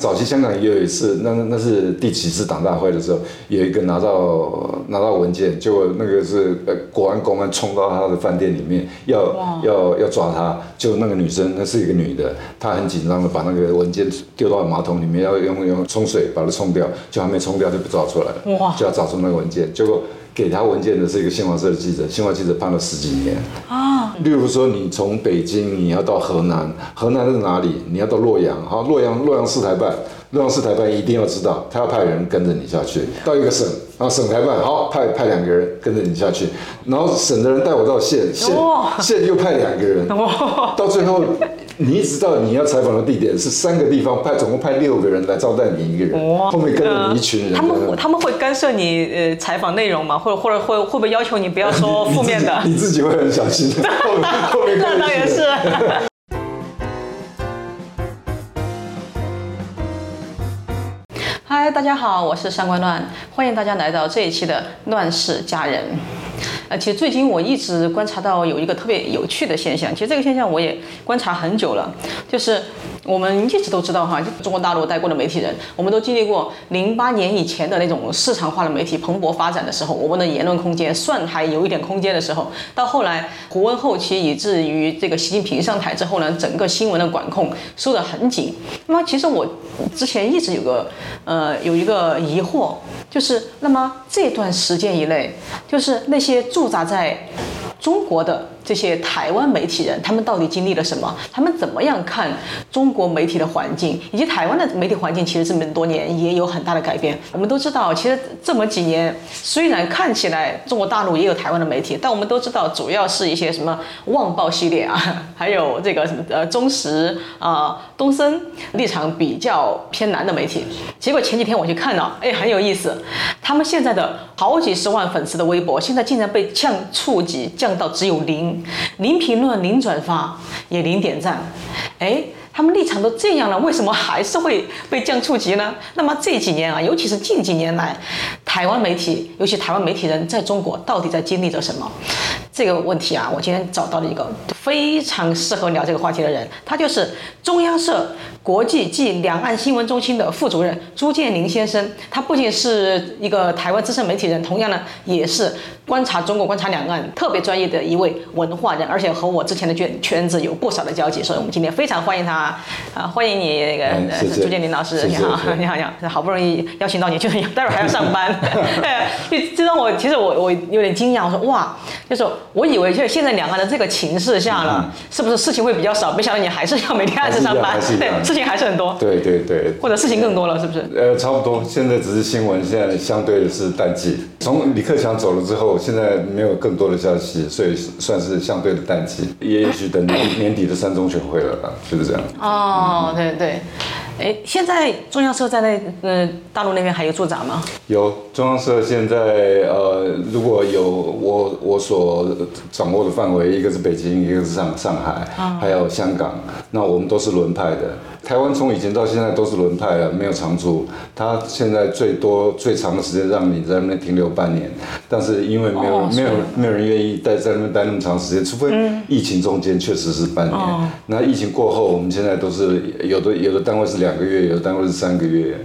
早期香港也有一次，那那是第几次党大会的时候，有一个拿到拿到文件，结果那个是呃国安公安冲到他的饭店里面，要要要抓他，就那个女生，那是一个女的，她很紧张的把那个文件丢到马桶里面，要用用冲水把它冲掉，就还没冲掉就被抓出来了，就要找出那个文件，结果。给他文件的是一个新华社的记者，新华记者判了十几年。啊。例如说，你从北京你要到河南，河南是哪里？你要到洛阳，好，洛阳洛阳市台办，洛阳市台办一定要知道，他要派人跟着你下去，到一个省，然后省台办好派派两个人跟着你下去，然后省的人带我到县，县县又派两个人，到最后你一直到你要采访的地点是三个地方派，总共派六个人来招待你一个人，哇后面跟着你一群人，他们他们会干涉你呃采访内容吗？或者或者会会不会要求你不要说负面的？你自己会很小心。那当然是。嗨，大家好，我是上官乱，欢迎大家来到这一期的《乱世佳人》。呃，其实最近我一直观察到有一个特别有趣的现象，其实这个现象我也观察很久了，就是我们一直都知道哈，就中国大陆待过的媒体人，我们都经历过零八年以前的那种市场化的媒体蓬勃发展的时候，我们的言论空间算还有一点空间的时候，到后来胡温后期，以至于这个习近平上台之后呢，整个新闻的管控收得很紧。那么其实我之前一直有个呃有一个疑惑，就是那么这段时间以内，就是那些驻扎在中国的这些台湾媒体人，他们到底经历了什么？他们怎么样看中国媒体的环境，以及台湾的媒体环境？其实这么多年也有很大的改变。我们都知道，其实这么几年，虽然看起来中国大陆也有台湾的媒体，但我们都知道，主要是一些什么《旺报》系列啊，还有这个什么呃中时啊、东森立场比较偏南的媒体。结果前几天我去看了，哎，很有意思，他们现在的好几十万粉丝的微博，现在竟然被降触及降到只有零，零评论、零转发，也零点赞，哎。他们立场都这样了，为什么还是会被降触及呢？那么这几年啊，尤其是近几年来，台湾媒体，尤其台湾媒体人在中国到底在经历着什么？这个问题啊，我今天找到了一个非常适合聊这个话题的人，他就是中央社国际暨两岸新闻中心的副主任朱建林先生。他不仅是一个台湾资深媒体人，同样呢，也是观察中国、观察两岸特别专业的一位文化人，而且和我之前的圈圈子有不少的交集，所以我们今天非常欢迎他啊，欢迎你那个、朱建林老师，你好，你好，你好，好不容易邀请到你，就是待会儿还要上班，就这让我其实我我有点惊讶，我说哇，就是我以为就是现在两岸的这个情势下了，是不是事情会比较少？没想到你还是要每天按时上班对，事情还是很多，对对对，或者事情更多了，是不是？呃，差不多。现在只是新闻，现在相对的是淡季。从李克强走了之后，现在没有更多的消息，所以算是相对的淡季。也许等年年底的三中全会了吧，就是这样。哦，对对，哎，现在中央社在那呃大陆那边还有驻扎吗？有中央社现在呃，如果有我我所掌握的范围，一个是北京，一个是上上海，还有香港，那我们都是轮派的。台湾从以前到现在都是轮派了，没有长驻。他现在最多最长的时间让你在那边停留半年，但是因为没有、哦没有是没有人愿意待在那边待那么长时间，除非疫情中间确实是半年。哦那疫情过后，我们现在都是有的有的单位是两个月，有的单位是三个月，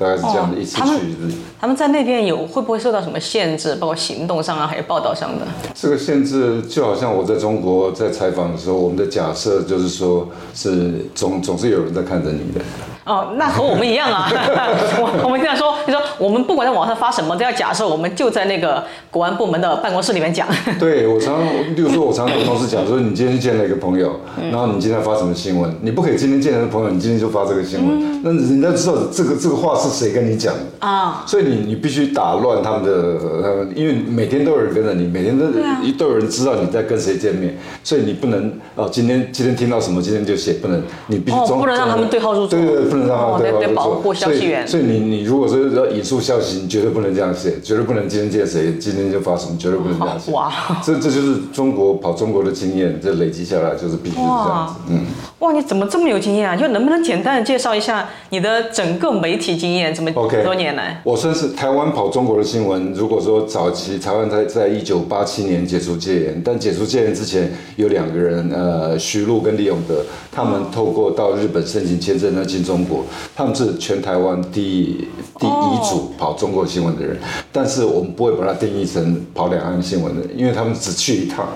大概是这样的，哦一次他们去一次。他们在那边有会不会受到什么限制，包括行动上啊，还有报道上的？这个限制就好像我在中国在采访的时候，我们的假设就是说是总总是有人在看着你的。哦，那和我们一样啊。我我们经常说，就说我们不管在网上发什么，都要假设我们就在那个国安部门的办公室里面讲。对我常，例如说，我常常跟同事讲说，你今天去见了一个朋友，然后你今天发什么新闻，你不可以今天见了朋友，你今天就发这个新闻，那人家知道这个这个话是谁跟你讲的。啊，所以你你必须打乱他们的，呃，因为每天都有人跟着你，每天都、啊都有人知道你在跟谁见面，所以你不能哦，今天今天听到什么，今天就写，不能，你必须哦不能让他们对号入座对对对，不能让他对号入座。得得保护消息源所以所以你你如果说要引述消息，你绝对不能这样写，绝对不能今天见谁，今天就发什么，绝对不能这样写。哇这这就是中国跑中国的经验，这累积下来就是必须是这样子，嗯。哇，你怎么这么有经验啊？就能不能简单的介绍一下你的整个媒体经验？怎么 OK 多年来我算是台湾跑中国的新闻。如果说早期台湾在在一九八七年解除戒严，但解除戒严之前有两个人，呃，徐璐跟李永德，他们透过到日本申请签证来进中国，他们是全台湾第一第一组跑中国新闻的人。但是我们不会把它定义成跑两岸新闻的，因为他们只去一趟，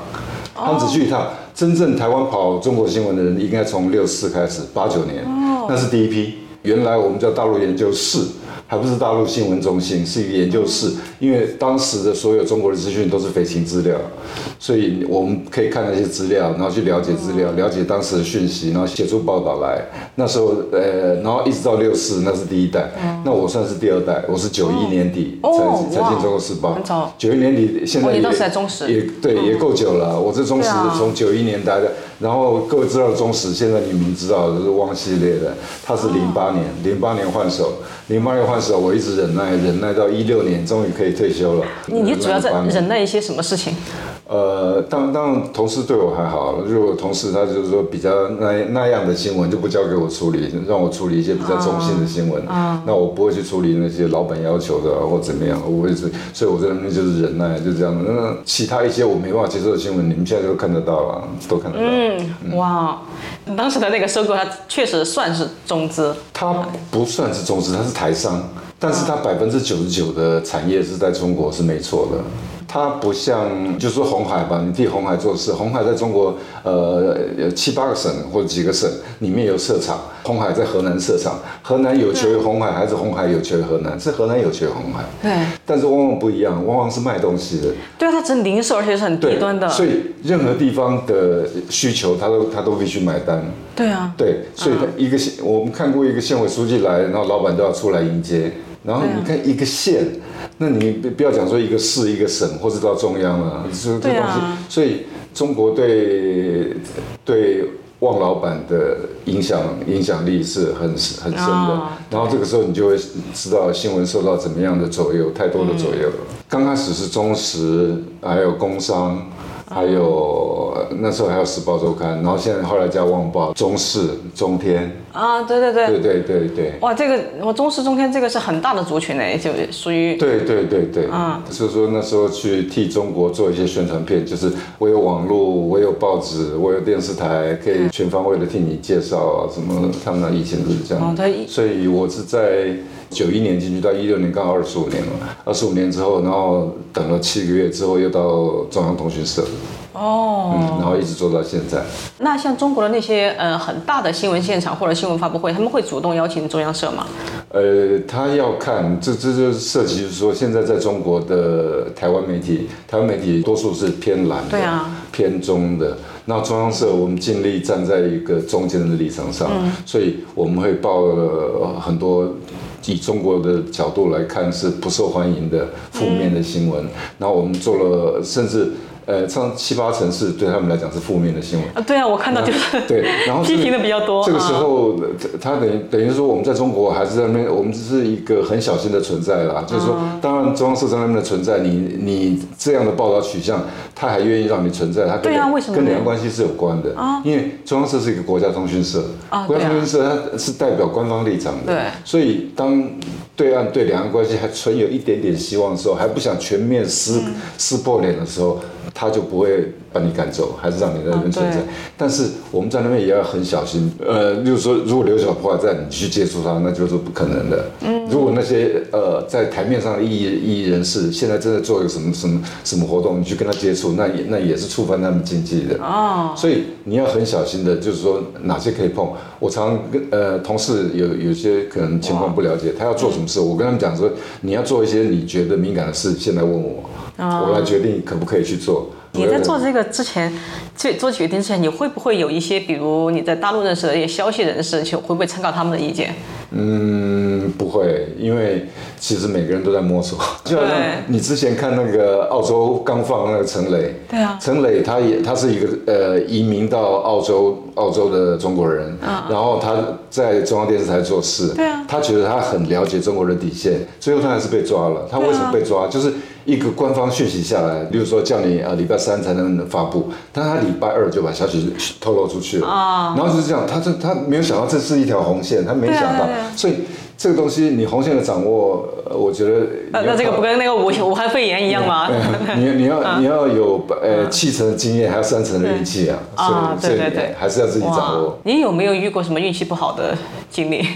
他们只去一趟。真正台湾跑中国新闻的人，应该从六四开始，八九年，那是第一批。原来我们叫大陆研究室，还不是大陆新闻中心，是一个研究室。因为当时的所有中国的资讯都是飞行资料，所以我们可以看那些资料，然后去了解资料，了解当时的讯息，然后写出报道来。那时候，呃，然后一直到六四，那是第一代。那我算是第二代，我是九一年底才哦才进中国时报很早。九一年底，现在也也对，也够久了。我这中时对啊从九一年待的，然后各位知道的中史，现在你们知道的就是汪系列的，他是零八年，零八年换手，零八年换手，我一直忍耐，忍耐到一六年，终于可以退休了。你你主要在忍耐一些什么事情？呃，当当然同事对我还好，如果同事他就是说比较那那样的新闻就不交给我处理，让我处理一些比较中性的新闻，那我不会去处理那些老板要求的啊或怎么样，我会是，所以我在那边就是忍耐，就这样的。那其他一些我没办法接受的新闻，你们现在都看得到了，都看得到。嗯，哇，当时的那个收购，它确实算是中资。它不算是中资，它是台商，但是它百分之九十九的产业是在中国是没错的。它不像，就说红海吧，你替红海做事，红海在中国呃有七八个省或者几个省里面有设厂，红海在河南设厂，河南有求于红海，还是红海有求于河南？是河南有求于红海，对，但是往往不一样，往往是卖东西的，对啊，它只零售，而且是很低端的。所以任何地方的需求，它都它都必须买单。对啊，对，所以他一个县，我们看过一个县委书记来，然后老板都要出来迎接。然后你看一个县，那你不不要讲说一个市、一个省或者到中央了，这这东西。所以中国对对旺老板的影响影响力是很很深的哦。然后这个时候你就会知道新闻受到怎么样的左右，太多的左右了。刚开始是中石，还有工商。还有那时候还有《时报周刊》，然后现在后来加《旺报》、中视、中天，啊，对对对。对对对对，哇，这个我中式中天这个是很大的族群诶，就属于对对对对，嗯。所以说那时候去替中国做一些宣传片，就是我有网络，我有报纸，我有电视台，可以全方位的替你介绍啊，什么他们那以前都是这样，哦所以我是在九一年进去到一六年，刚好二十五年了，二十五年之后，然后等了七个月之后，又到中央通讯社，哦。嗯，然后一直做到现在。那像中国的那些呃很大的新闻现场或者新闻发布会，他们会主动邀请中央社吗？呃，他要看，这这就涉及就是说，现在在中国的台湾媒体，台湾媒体多数是偏蓝的，对啊偏中的。那中央社我们尽力站在一个中间的立场上，所以我们会报呃很多以中国的角度来看是不受欢迎的负面的新闻，然后我们做了甚至。呃，上七八成是对他们来讲是负面的新闻，啊，对啊，我看到就是对，然后批评的比较多。这个时啊候，他等于等于说，我们在中国还是在那边，我们只是一个很小心的存在啦。就是说，嗯当然中央社在那边的存在，你你这样的报道取向，他还愿意让你存在，他跟对啊为什么跟两岸关系是有关的。因为中央社是一个国家通讯社，啊国家通讯社它是代表官方立场的。对所以当对岸对两岸关系还存有一点点希望的时候，还不想全面撕、嗯撕破脸的时候，他就不会把你赶走，还是让你在那边存在。但是我们在那边也要很小心，呃，就是说，如果刘小波还在，你去接触他，那就是不可能的。嗯，如果那些呃在台面上的异议异议人士，现在正在做一个什么什么什么活动，你去跟他接触，那也那也是触犯他们禁忌的。哦，所以你要很小心的，就是说哪些可以碰。我常常跟呃同事有有些可能情况不了解，他要做什么事，我跟他们讲说，你要做一些你觉得敏感的事，先来问我，我来决定可不可以去做。你在做这个之前，做做决定之前，你会不会有一些，比如你在大陆认识的一些消息人士，就会不会参考他们的意见？嗯，不会，因为其实每个人都在摸索。就好像你之前看那个澳洲刚放那个陈磊，对啊陈磊他也他是一个呃移民到澳洲澳洲的中国人，然后他在中央电视台做事，对啊他觉得他很了解中国的底线，最后他还是被抓了。他为什么被抓？就是一个官方讯息下来，例如说叫你呃礼拜三才能发布，但他礼拜二就把消息透露出去了，啊然后就是这样，他这他没有想到这是一条红线，他没想到对啊，所以这个东西你红线的掌握，呃我觉得那那这个不跟那个武武汉肺炎一样吗？你你要你要有呃七成的经验，还有三成的运气啊，啊所以所以对对对还是要自己掌握。你有没有遇过什么运气不好的经历？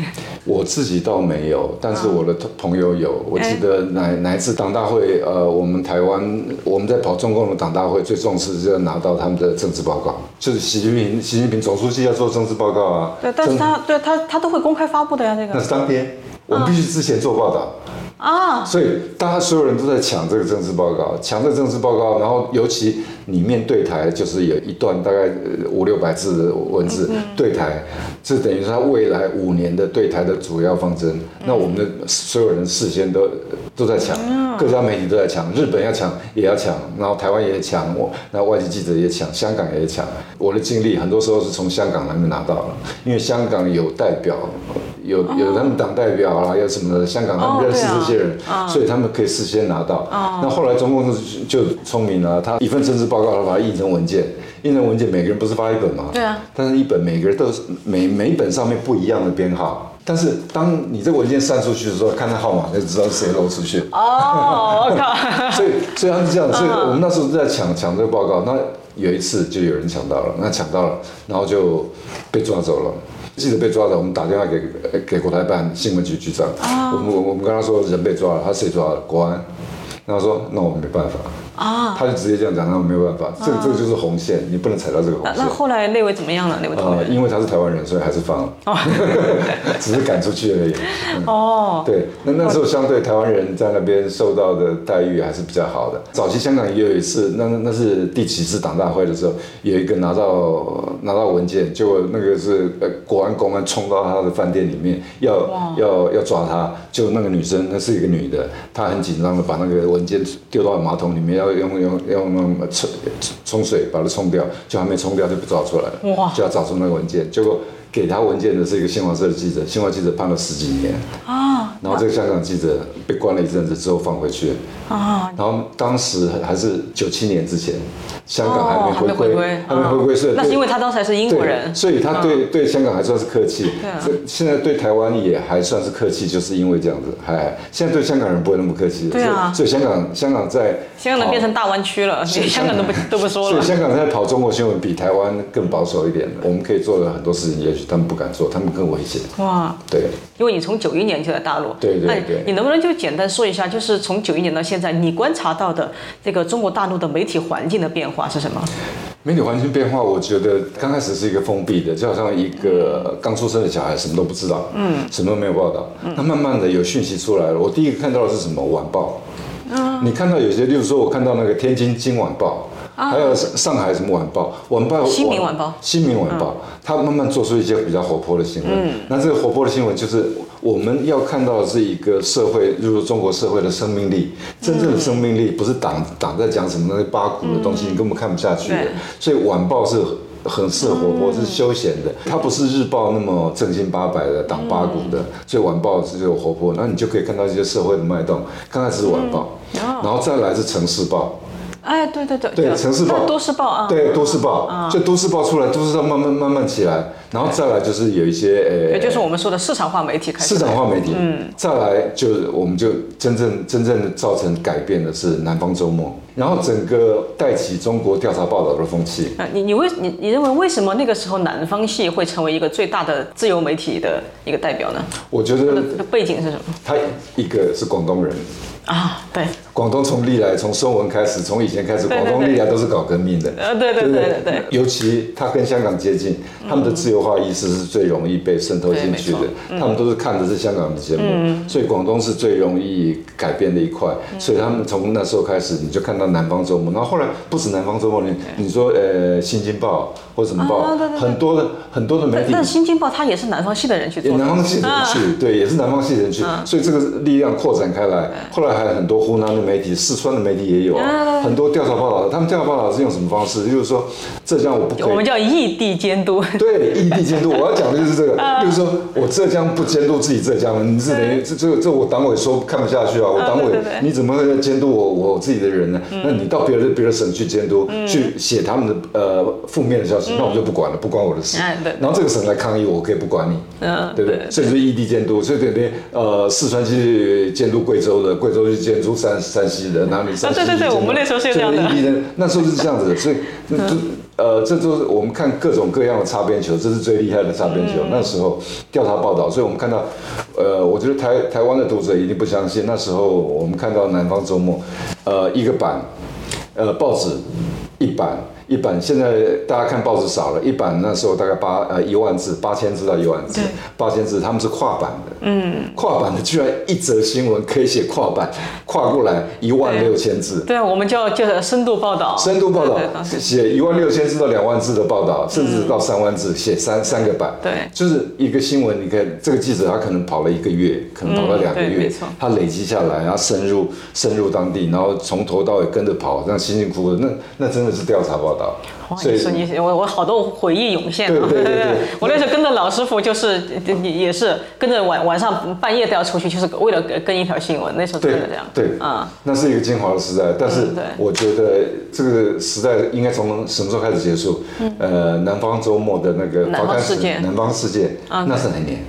我自己倒没有，但是我的同朋友有。我记得哪哪一次党大会，呃，我们台湾我们在跑中共的党大会，最重视就是要拿到他们的政治报告，就是习近平习近平总书记要做政治报告啊。对，但是他对他他都会公开发布的呀，这个那是当天，我们必须之前做报道。啊，所以大家所有人都在抢这个政治报告，抢这个政治报告，然后尤其里面对台就是有一段大概呃五六百字的文字对台，这等于是他未来五年的对台的主要方针。那我们的所有人事先都都在抢，各家媒体都在抢，日本要抢也要抢，然后台湾也抢，我那外籍记者也抢，香港也抢。我的经历很多时候是从香港那边拿到了，因为香港有代表。有有他们党代表啦，有什么的，香港他们认识这些人，所以他们可以事先拿到。那后来中共就就聪明了，他一份政治报告，他把它印成文件，印成文件，每个人不是发一本吗？对啊。但是一本每个人都是每每一本上面不一样的编号，但是当你这个文件散出去的时候，看那号码就知道谁漏出去。哦，我靠，所以所以他是这样，所以我们那时候在抢抢这个报告，那有一次就有人抢到了，那抢到了，然后就被抓走了。记者被抓了，我们打电话给呃给国台办新闻局局长，我们我我们跟他说人被抓了，他谁抓了？国安。然后说那我们没办法啊，他就直接这样讲，那我没有办法，这个这个就是红线，你不能踩到这个红线那那。后来那位怎么样了？那位同呃，学？因为他是台湾人，所以还是放了，只是赶出去而已。哦，对，那那时候相对台湾人在那边受到的待遇还是比较好的。早期香港也有一次，那那是第几次党大会的时候，有一个拿到拿到文件，结果那个是呃国安公安冲到他的饭店里面，要要要抓他，就那个女生，那是一个女的，她很紧张的把那个文件丢到马桶里面，要用用用用冲冲水把它冲掉，就还没冲掉就不找出来了，哇。就要找出那个文件，结果。给他文件的是一个新华社的记者，新华记者判了十几年，啊然后这个香港记者被关了一阵子之后放回去，啊，然后当时还是九七年之前，香港哦还没回归，还没回归，所以那是因为他当时还是英国人，所以他对对香港还算是客气。对现在对台湾也还算是客气，就是因为这样子，还现在对香港人不会那么客气。对啊。所以香港香港在香港变成大湾区了，连香港都不 都不说了所以。香港在跑中国新闻比台湾更保守一点，我们可以做的很多事情，也许他们不敢做，他们更危险。哇，对。因为你从九一年就在大陆，对对那对你能不能就简单说一下，就是从九一年到现在，你观察到的这个中国大陆的媒体环境的变化是什么？媒体环境变化，我觉得刚开始是一个封闭的，就好像一个刚出生的小孩，什么都不知道，嗯，什么都没有报道。那慢慢的有讯息出来了，我第一个看到的是什么？晚报。你看到有些，例如说，我看到那个天津《今晚报》，还有上上海什么晚报，晚报新民晚报。新民晚报，它慢慢做出一些比较活泼的新闻。那这个活泼的新闻就是我们要看到的是一个社会，例如中国社会的生命力，真正的生命力不是党党在讲什么那些八股的东西，你根本看不下去的。对。所以晚报是。很适合活泼，是休闲的，它不是日报那么正经八百的党八股的，所以晚报是有活泼，那你就可以看到一些社会的脉动。刚开始是晚报，然后再来是城市报，哎，对对对，对城市报。都市报啊，对，都市报，就都市报出来，都市报慢慢慢慢起来，然后再来就是有一些呃，也就是我们说的市场化媒体开始。市场化媒体，嗯，再来就是我们就真正真正的造成改变的是南方周末，然后整个带起中国调查报道的风气。啊，你你为你你认为为什么那个时候南方系会成为一个最大的自由媒体的一个代表呢？我觉得背景是什么他一个是广东人，啊？对，广东从历来从孙文开始，从以前开始，广东历来都是搞革命的。呃，对对对对对，尤其他跟香港接近，他们的自由化意识是最容易被渗透进去的。他们都是看的是香港的节目，所以广东是最容易改变的一块。所以他们从那时候开始，你就看到南方周末，然后后来不止南方周末，你你说呃《新京报》或者什么报，啊对对对很多的很多的媒体但。新京报它也是南方系的人去做的，也南方系的人去，对，也是南方系的人去，所以这个力量扩展开来。后来还有很多湖南的媒体、四川的媒体也有啊，很多调查报道。他们调查报道是用什么方式？就是说，浙江我不可以我们叫异地监督。对异地监督，我要讲的就是这个，就是说我浙江不监督自己浙江，你是等于这这这我党委说看不下去啊，我党委你怎么会监督我我自己的人呢？那你到别的别的省去监督，去写他们的呃负面的消息，那我就不管了，不关我的事。然后这个省来抗议，我可以不管你，嗯对不对？所以就是异地监督，所以等于呃四川去监督贵州的，贵州去监督山山西的，哪里山西对我们那时候是这样的。地监那时候是这样子的，所以就呃，这就是我们看各种各样的擦边球，这是最厉害的擦边球。那时候调查报道，所以我们看到，呃，我觉得台台湾的读者一定不相信，那时候我们看到《南方周末》，呃，一个版，呃，报纸一版。一版现在大家看报纸少了，一版那时候大概八呃一万字，八千字到一万字，八千字他们是跨版的，嗯，跨版的居然一则新闻可以写跨版，跨过来一万六千字，对。啊，我们叫叫深度报道。深度报道写一万六千字到两万字的报道，甚至到三万字，写三三个版。对。就是一个新闻，你看这个记者他可能跑了一个月，可能跑了两个月他累积下来，然后深入深入当地，然后从头到尾跟着跑，这样辛辛苦苦，那那真的是调查报道。哇，你说你我我好多回忆涌现啊！对对对对 我那时候跟着老师傅，就是也也是跟着晚晚上半夜都要出去，就是为了跟一条新闻。那时候真的这样。对啊，那是一个精华的时代，但是我觉得这个时代应该从什么时候开始结束？呃，南方周末的那个嗯南方发刊时事件南方世界，啊那是哪年？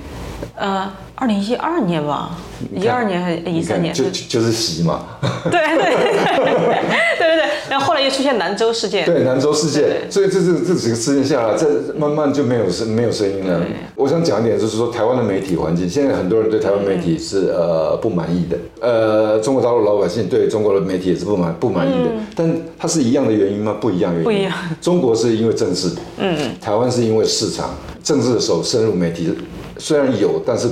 呃，二零一二年吧，一二年还是一三年？就就就是习嘛。对对对对对对。然后后来又出现兰州事件。对，兰州事件，所以这这这几个事件下来，这慢慢就没有声没有声音了。我想讲一点，就是说台湾的媒体环境，现在很多人对台湾媒体是呃不满意的，呃，中国大陆老百姓对中国的媒体也是不满不满意的，但它是一样的原因吗？不一样原因。不一样。中国是因为政治，嗯嗯，台湾是因为市场，政治的时候深入媒体，虽然有，但是。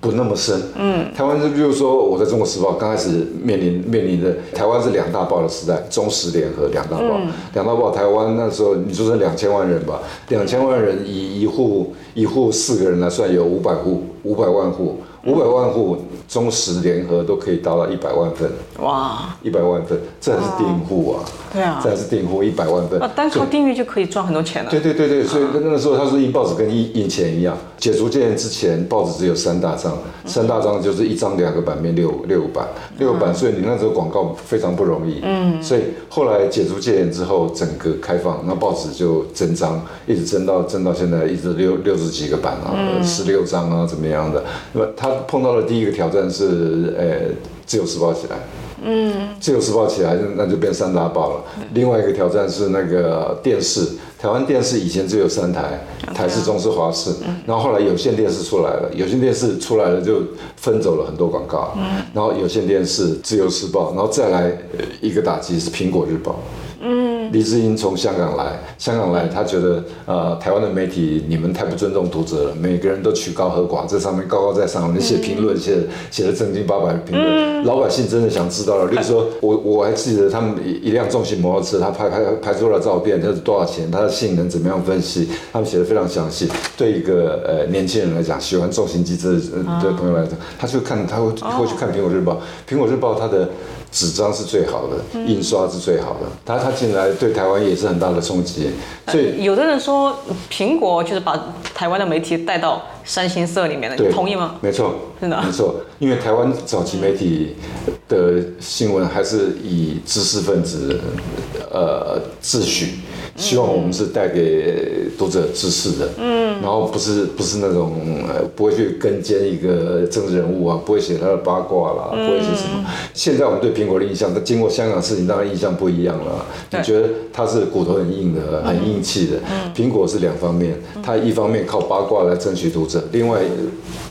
不那么深，嗯，台湾是，比如说我在中国时报刚开始面临面临的台湾是两大报的时代，中时联合两大报，两大报台湾那时候你说是两千万人吧，两千万人以一户一户四个人来算，有五百户五百万户，五百万户中实联合都可以达到一百万份，哇，一百万份，这还是订户啊，对啊。这还是订户一百万份。啊，，单靠订阅就可以赚很多钱了。对对对对，所以那个时候他说印报纸跟印印钱一样，解除戒严之前，报纸只有三大张，三大张就是一张两个版面六六版，六版，所以你那时候广告非常不容易。嗯，所以后来解除戒严之后，整个开放，那报纸就增张，一直增到增到现在，一直六六十几个版啊，十六张啊，怎么样的？那么他碰到的第一个挑战是，呃，自由时报起来。嗯自由时报起来，那就变三大报了。另外一个挑战是那个电视，台湾电视以前只有三台，台视、中视、华视，然后后来有线电视出来了，有线电视出来了就分走了很多广告，然后有线电视、自由时报，然后再来呃一个打击是苹果日报。黎智英从香港来，香港来，他觉得呃台湾的媒体你们太不尊重读者了，每个人都曲高和寡，在上面高高在上，你写评论写写的正经八百的评论，老百姓真的想知道了。例如说，我我还记得他们一一辆重型摩托车，他拍拍拍出了照片，它是多少钱，它的性能怎么样分析，他们写的非常详细。对一个呃年轻人来讲，喜欢重型机车的朋友来讲，他去看他会会去看苹果日报，苹果日报它的。纸张是最好的，印刷是最好的。他他进来对台湾也是很大的冲击，所以有的人说苹果就是把台湾的媒体带到三星色里面的，你同意吗？没错，真的啊没错。因为台湾早期媒体的新闻还是以知识分子呃自诩，希望我们是带给读者知识的，嗯，然后不是不是那种呃不会去跟监一个政治人物啊，不会写他的八卦啦，不会写什么。现在我们对苹果的印象，但经过香港事情，当然印象不一样了。你觉得他是骨头很硬的，很硬气的？苹果是两方面，他一方面靠八卦来争取读者，另外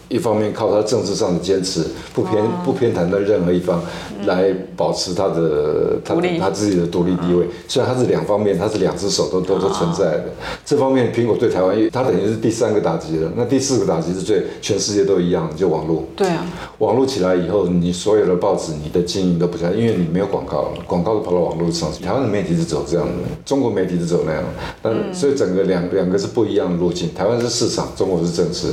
一方面靠他政治上的坚持，不偏不偏袒的任何一方，来保持他的他他自己的独立地位。虽然他是两方面，他是两只手都都都存在的。这方面，苹果对台湾，他等于是第三个打击了。那第四个打击是最全世界都一样，就网络。对啊，网络起来以后，你所有的报纸，你的经营都不行，因为你没有广告了，广告都跑到网络上去。台湾的媒体是走这样的，中国媒体是走那样的，但所以整个两两个是不一样的路径。台湾是市场，中国是政治。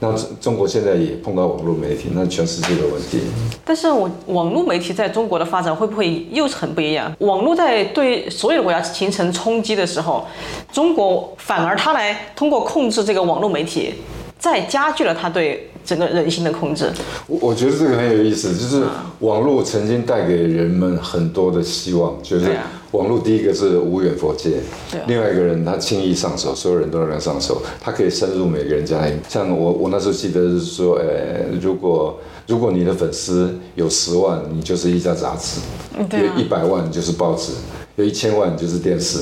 那中国现在也碰到网络媒体，那全世界的问题。但是我网络媒体在中国的发展会不会又是很不一样？网络在对所有的国家形成冲击的时候，中国反而它来通过控制这个网络媒体，再加剧了他对整个人心的控制。我我觉得这个很有意思，就是网络曾经带给人们很多的希望，就是网络第一个是无远佛界对啊，另外一个人他轻易上手，所有人都能上手，他可以深入每个人家里。像我我那时候记得是说，呃，如果如果你的粉丝有十万，你就是一家杂志；对啊有一百万你就是报纸。有一千万你就是电视，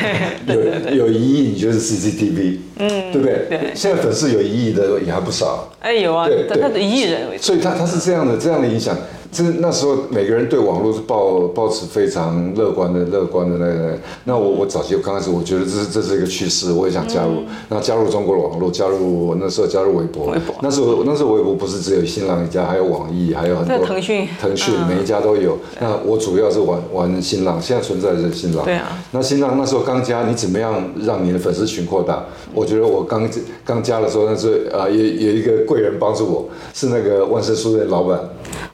有有一亿你就是 CCTV，嗯，对不对？对现在粉丝有一亿的也还不少，哎，有啊对，但它的艺人为。所以他他是这样的这样的影响，这那时候每个人对网络是抱抱持非常乐观的乐观的那个。那我我早期刚开始我觉得这是这是一个趋势，我也想加入。那加入中国的网络，加入我那时候加入微博，微博那时候那时候微博不是只有新浪一家，还有网易，还有很多在腾讯腾讯每一家都有。那我主要是玩玩新浪，现在存在的是新浪。对啊。那新浪那时候刚加，你怎么样让你的粉丝群扩大？我觉得我刚刚加的时候，那时候啊有有一个贵人帮助我，是那个万盛书店老板。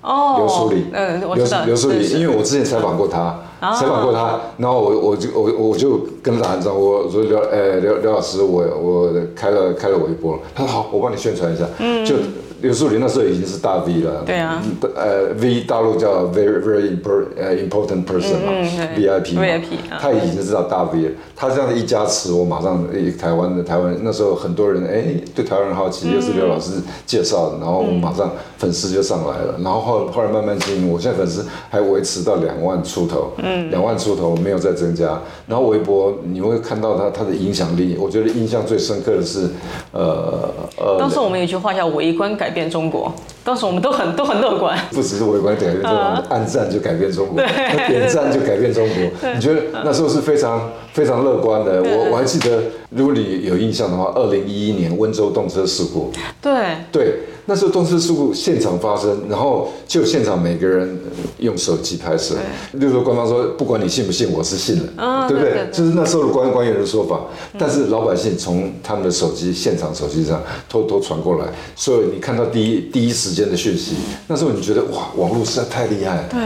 哦，刘淑玲，刘刘淑礼，是是因为我之前采访过他，啊采访过他，然后我我就我我就跟他打招呼，我说刘呃刘刘老师，我我开了开了我一波，他说好，我帮你宣传一下，嗯，就刘淑玲那时候已经是大 V 了，对啊。嗯，呃 V 大陆叫 very very important person 嘛嗯，VIP 嘛 VIP 啊他已经知道大 V 了，他这样的一加持，我马上台湾的台湾那时候很多人哎对台湾人好奇，又是刘老师介绍的，然后我马上粉丝就上来了，然后后后来慢慢经营，我现在粉丝还维持到两万出头，嗯，两万出头没有再增加，然后微博你会看到它它的影响力，我觉得印象最深刻的是，呃呃，当时我们有句话叫“围观改变中国”，当时我们都很都很乐观。不只是围观改变中国，按赞就改变中国，点赞就改变中国。你觉得那时候是非常非常乐观的。我我还记得，如果你有印象的话，二零一一年温州动车事故，对，对，那时候动车事故现场发生，然后就现场每个人用手机拍摄，例如说官方说不管你信不信，我是信了，啊对不对？就是那时候的官官员的说法，但是老百姓从他们的手机现场手机上偷偷传过来，所以你看到第一第一时间的讯息，那时候你觉得哇，网络实在太厉害了，对，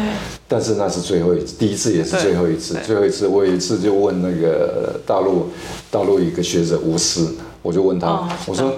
但是那是最后一次，第一次也是最后一次。最后一次，我有一次就问那个大陆大陆一个学者吴思，我就问他，哦我说，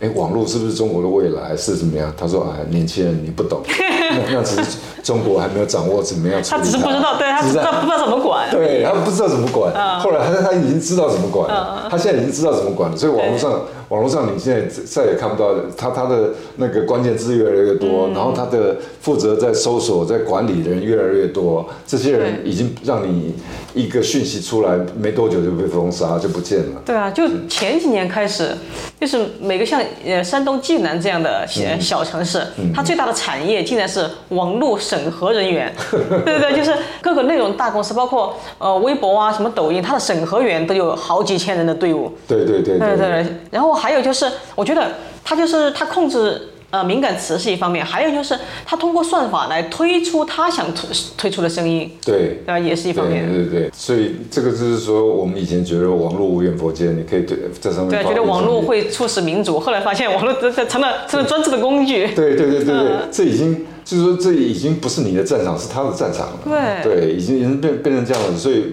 哎，网络是不是中国的未来，是怎么样？他说，哎，年轻人你不懂，那那只是中国还没有掌握怎么样处他只是不知道，对他不知道不知道怎么管。对他不知道怎么管，嗯。后来他他已经知道怎么管了，他现在已经知道怎么管了，所以网络上网络上你现在再也看不到他他的那个关键字越来越多，嗯。然后他的负责在搜索在管理的人越来越多，这些人已经让你一个讯息出来没多久就被封杀就不见了。对啊，就前几年开始，就是每个像呃山东济南这样的小小城市，它最大的产业竟然是网络审核人员。对对对，就是各个内容大公司，包括呃微博啊、什么抖音，它的审核员都有好几千人的队伍。对对对对对对，然后还有就是，我觉得它就是它控制呃敏感词是一方面，还有就是它通过算法来推出它想推推出的声音，对。对吧？也是一方面。对对对，所以这个就是说，我们以前觉得网络无远佛界，你可以对在上面对，觉得网络会促使民主，后来发现网络成了成了专制的工具。对对对对对，嗯这已经就是说，这已经不是你的战场，是他的战场了。对对，已经已经变变成这样了，所以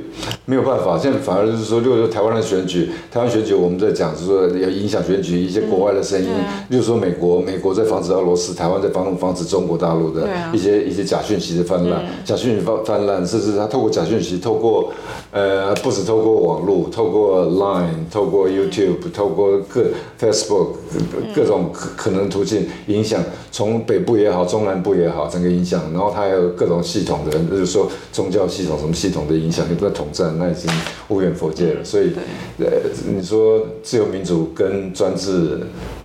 没有办法。现在反而就是说，例如果说台湾的选举，台湾选举我们在讲，就是说要影响选举一些国外的声音，例如说美国，美国在防止俄罗斯，台湾在防防止中国大陆的一些一些假讯息的泛滥，假讯息泛泛滥，甚至他透过假讯息，透过呃不止透过网络，透过 Line，透过 YouTube，透过各 Facebook 各各种可可能途径影响，从北部也好，中南部也好，整个影响，然后它还有各种系统的，就是说宗教系统什么系统的影响，都在统战，那已经无远佛界了。所以，呃，你说自由民主跟专制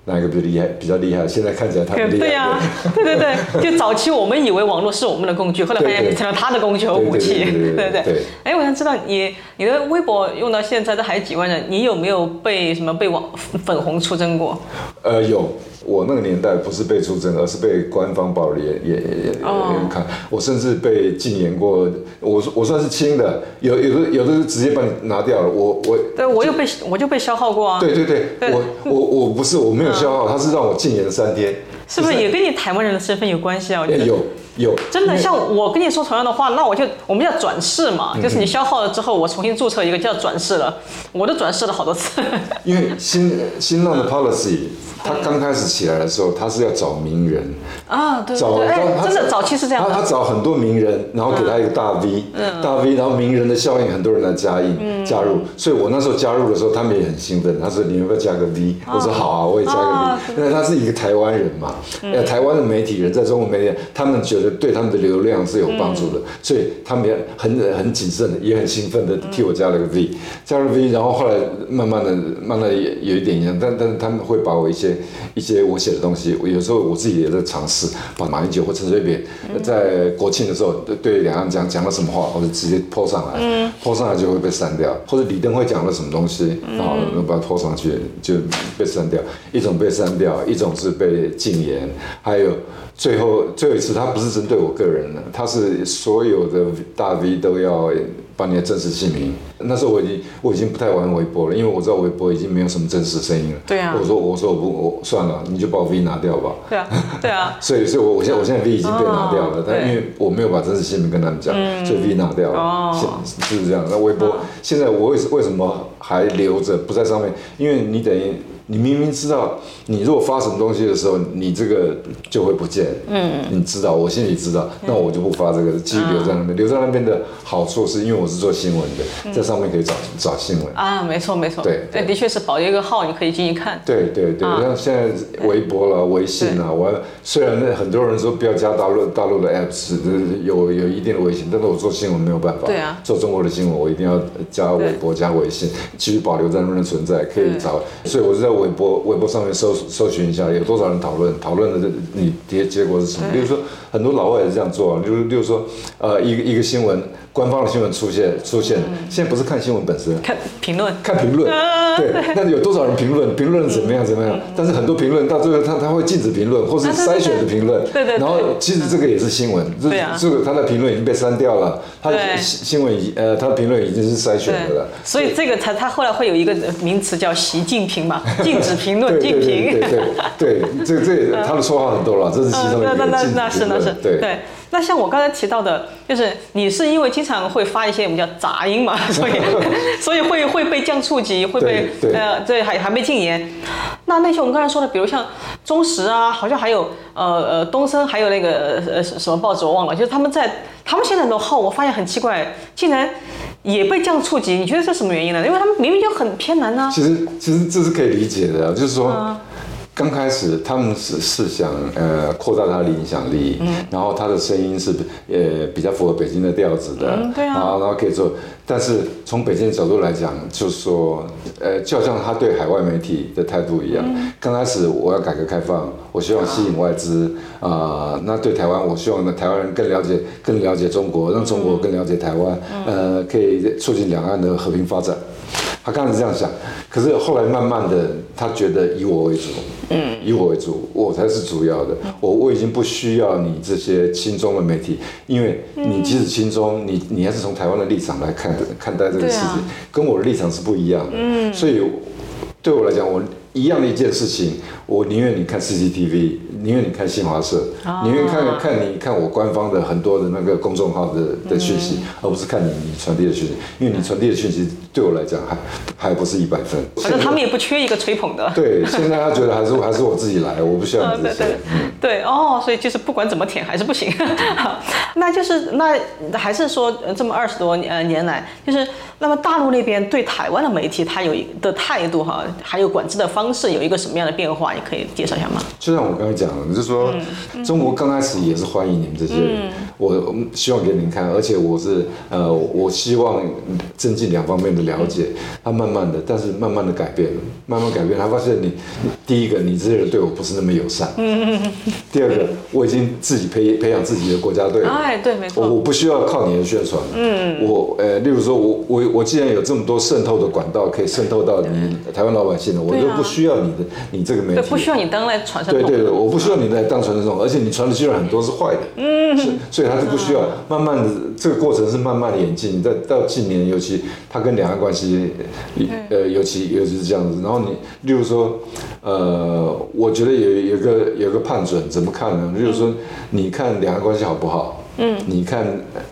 哪一个比较厉害？比较厉害？现在看起来他们厉害。对呀，对对对，就早期我们以为网络是我们的工具，后来发现成了他的工具和武器。对对对。哎，我想知道你你的微博用到现在都还有几万人，你有没有被什么被网粉红出征过？呃，有。我那个年代不是被出征，而是被官方暴力也也也看。我甚至被禁言过，我我算是轻的，有有的有的是直接把你拿掉了。我我对我又被我就被消耗过啊。对对对，我我我不是我没有消耗，他是让我禁言三天。是不是也跟你台湾人的身份有关系啊？我觉得有有。真的，像我跟你说同样的话，那我就我们叫转世嘛，就是你消耗了之后，我重新注册一个叫转世了，我都转世了好多次。因为新新浪的 policy。他刚开始起来的时候，他是要找名人啊，对对对，真的早期是这样。他他找很多名人，然后给他一个大 V，大 V，然后名人的效应，很多人来加印加入。所以我那时候加入的时候，他们也很兴奋。他说：“你要不要加个 V？” 我说：“好啊，我也加个 V。”因为他是一个台湾人嘛，呃，台湾的媒体人在中国媒体，他们觉得对他们的流量是有帮助的，所以他们也很很谨慎的，也很兴奋的替我加了个 V，加了 V，然后后来慢慢的、慢慢的也有一点影响，但但是他们会把我一些。一些我写的东西，我有时候我自己也在尝试，把马英九或陈水扁在国庆的时候对两岸讲讲了什么话，我就直接泼上来，泼上来就会被删掉，或者李登辉讲了什么东西，然后把它泼上去就被删掉。一种被删掉，一种是被禁言，还有最后最后一次，他不是针对我个人的，他是所有的大 V 都要。把你的真实姓名，那时候我已经我已经不太玩微博了，因为我知道微博已经没有什么真实声音了。对啊。我说我说我不我算了，你就把我 V 拿掉吧。对啊，对啊。所 以所以，我我现在我现在 V 已经被拿掉了，但因为我没有把真实姓名跟他们讲，所以 V 拿掉了。哦。是是这样。那微博现在我为为什么还留着不在上面？因为你等于。你明明知道，你如果发什么东西的时候，你这个就会不见。嗯你知道，我心里知道，那我就不发这个，继续留在那边。留在那边的好处是因为我是做新闻的，在上面可以找找新闻。啊，没错没错。对，对，的确是保留一个号，你可以进去看。对对对，像现在微博了、微信了，我虽然那很多人说不要加大陆大陆的 apps，有有一定的危险，但是我做新闻没有办法。对啊。做中国的新闻，我一定要加微博、加微信，继续保留在那边的存在，可以找。所以我是在。微博微博上面搜搜寻一下，有多少人讨论？讨论的你结结果是什么？比如说，很多老外也是这样做啊。例如，例如说，呃，一个一个新闻。官方的新闻出现出现，现在不是看新闻本身，看评论，看评论，对，那有多少人评论？评论怎么样怎么样？但是很多评论到最后，他他会禁止评论，或是筛选的评论，对对。然后其实这个也是新闻，这这个他的评论已经被删掉了，他新新闻已呃他的评论已经是筛选的了。所以这个他他后来会有一个名词叫习近平嘛，禁止评论，禁评。对对对，这这 他的绰号很多了，这是其中一个。那那那是那是对对。那像我刚才提到的，就是你是因为经常会发一些我们叫杂音嘛，所以所以会会被降触及，会被呃对还还没禁言。那那些我们刚才说的，比如像中石啊，好像还有呃呃东升，还有那个呃什么报纸我忘了，就是他们在他们现在的号，我发现很奇怪，竟然也被降触及。你觉得是什么原因呢？因为他们明明就很偏南呢。其实其实这是可以理解的，就是说。刚开始他们是是想呃扩大他的影响力，然后他的声音是呃比较符合北京的调子的，然后然后可以做，但是从北京的角度来讲，就是说呃就好像他对海外媒体的态度一样，刚开始我要改革开放，我希望吸引外资啊，那对台湾，我希望呢台湾人更了解更了解中国，让中国更了解台湾，呃可以促进两岸的和平发展。他刚开始这样想，可是后来慢慢的，他觉得以我为主，嗯，以我为主，我才是主要的。我我已经不需要你这些亲中的媒体，因为你即使亲中，你你还是从台湾的立场来看看待这个事情，跟我的立场是不一样的。嗯，所以对我来讲，我。一样的一件事情，我宁愿你看 CCTV，宁愿你看新华社，宁愿看看你看我官方的很多的那个公众号的的讯息，而不是看你你传递的讯息，因为你传递的讯息对我来讲还还不是一百分。反正他们也不缺一个吹捧的。对，现在他觉得还是还是我自己来，我不需要你这些。对哦，所以就是不管怎么舔还是不行。那就是那还是说这么二十多呃年来，就是那么大陆那边对台湾的媒体他有一的态度哈，还有管制的。方式有一个什么样的变化？你可以介绍一下吗？就像我刚才讲的，就是说中国刚开始也是欢迎你们这些人，我希望给你们看，而且我是呃，我希望增进两方面的了解。他慢慢的，但是慢慢的改变了，慢慢改变，他发现你第一个，你这些人对我不是那么友善。嗯嗯嗯第二个，我已经自己培培养自己的国家队了。哎，对，没错。我我不需要靠你的宣传。嗯。我呃，例如说，我我我既然有这么多渗透的管道可以渗透到你台湾老百姓了，我就不需要你的你这个媒体。不需要你当来传声筒。对对对，我不需要你来当传声筒，而且你传的肌肉很多是坏的。嗯。是，所以他是不需要。慢慢的，这个过程是慢慢的演进。到到近年，尤其他跟两岸关系，呃，尤其尤其是这样子。然后你，例如说，呃，我觉得有有个有个判准，怎么看呢？例如说，你看两岸关系好不好？嗯，你看，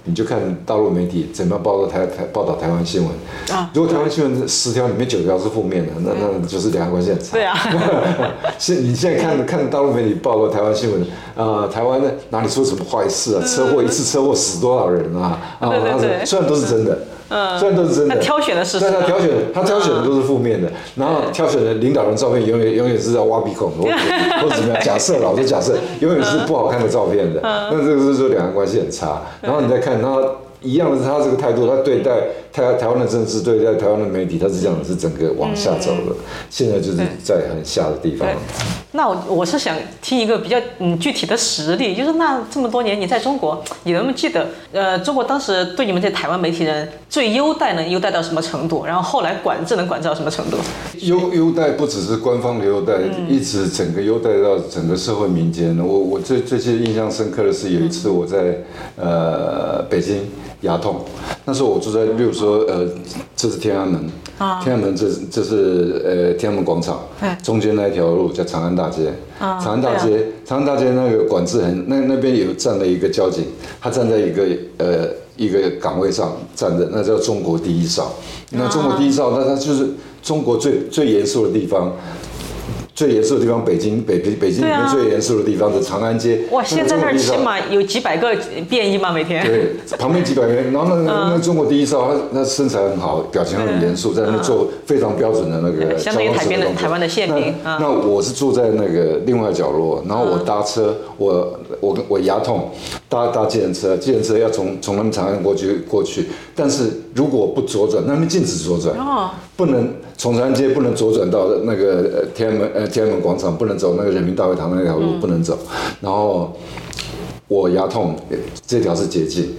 你就看大陆媒体怎么样报道台台报道台湾新闻啊。如果台湾新闻十条里面九条是负面的，那那就是两岸关系很差。对啊。现你现在看看大陆媒体报道台湾新闻，啊，台湾呢哪里出什么坏事啊？车祸一次车祸死多少人啊？啊，虽然都是真的。嗯，虽然都是真的，他挑选的是，但他挑选，他挑选的都是负面的，然后挑选的领导人照片永远永远是在挖鼻孔，或者怎么样？假设老是假设，永远是不好看的照片的，那这个是说两岸关系很差。然后你再看他一样的是他这个态度，他对待台台湾的政治，对待台湾的媒体，他是这样子，是整个往下走了，现在就是在很下的地方。那我我是想听一个比较嗯具体的实例，就是那这么多年你在中国，你能不能记得呃中国当时对你们这台湾媒体人最优待能优待到什么程度？然后后来管制能管制到什么程度？优优待不只是官方的优待，一直整个优待到整个社会民间。我我最最记印象深刻的是有一次我在呃北京牙痛，那时候我住在，例如说呃这是天安门。天安门这这是呃天安门广场，中间那一条路叫长安大街。长安大街，长安大街那个管制很，那那边有站了一个交警，他站在一个呃一个岗位上站着，那叫中国第一哨。那中国第一哨，那它就是中国最最严肃的地方。最严肃的地方，北京北北北京里面最严肃的地方是长安街。哇，现在那儿起码有几百个便衣嘛，每天。对，旁边几百个人，然后那那中国第一少，他那身材很好，表情很严肃，在那做非常标准的那个。相当于台边的台湾的宪兵。那我是住在那个另外角落，然后我搭车，我我我牙痛，搭搭计程车，计程车要从从他们长安过去过去，但是如果不左转，那边禁止左转，不能从长安街不能左转到那个天安门呃。天安门广场不能走，那个人民大会堂那条路不能走。然后我牙痛，这条是捷径，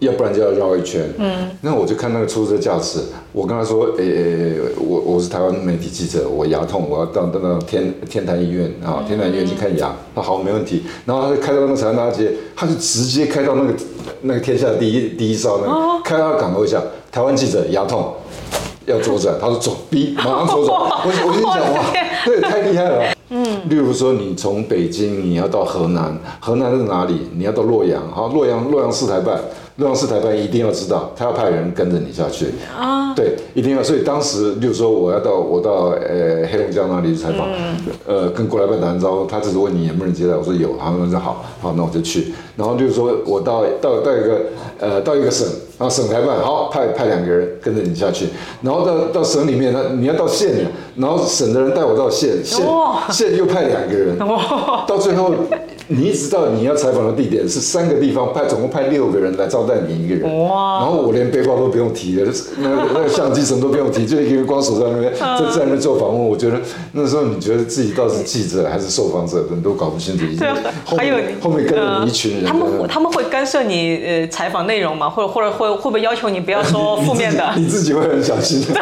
要不然就要绕一圈。嗯，那我就看那个出租车驾驶，我跟他说：“诶，我我是台湾媒体记者，我牙痛，我要到到到天天坛医院啊，天坛医院去看牙。”他好，没问题。然后他就开到那个长安大街，他就直接开到那个那个天下第一第一哨那，开到港口下，台湾记者牙痛。要左转，他说走，B，马上左转。我我跟你讲哇，对，太厉害了。嗯，例如说你从北京你要到河南，河南是哪里？你要到洛阳，好，洛阳洛阳市台办。洛阳市台办一定要知道，他要派人跟着你下去啊。对，一定要。所以当时，就是说我要到我到呃黑龙江那里去采访，呃，跟过来办打完招呼，他只是问你能不能接待，我说有，他们说好，好，那我就去。然后就是说我到到到一个呃到一个省，然后省台办好派派两个人跟着你下去，然后到到省里面，那你要到县，然后省的人带我到县，县县又派两个人，到最后。你一直到你要采访的地点是三个地方派，总共派六个人来招待你一个人。哇！然后我连背包都不用提了，那个那个相机什么都不用提，就一个光手在那边在在那边做访问。我觉得那时候你觉得自己到底是记者还是受访者，你都搞不清楚。对，还有后面跟着你一群人。他们他们会干涉你呃采访内容吗？或者或者会会不会要求你不要说 负面的？你自己会很小心。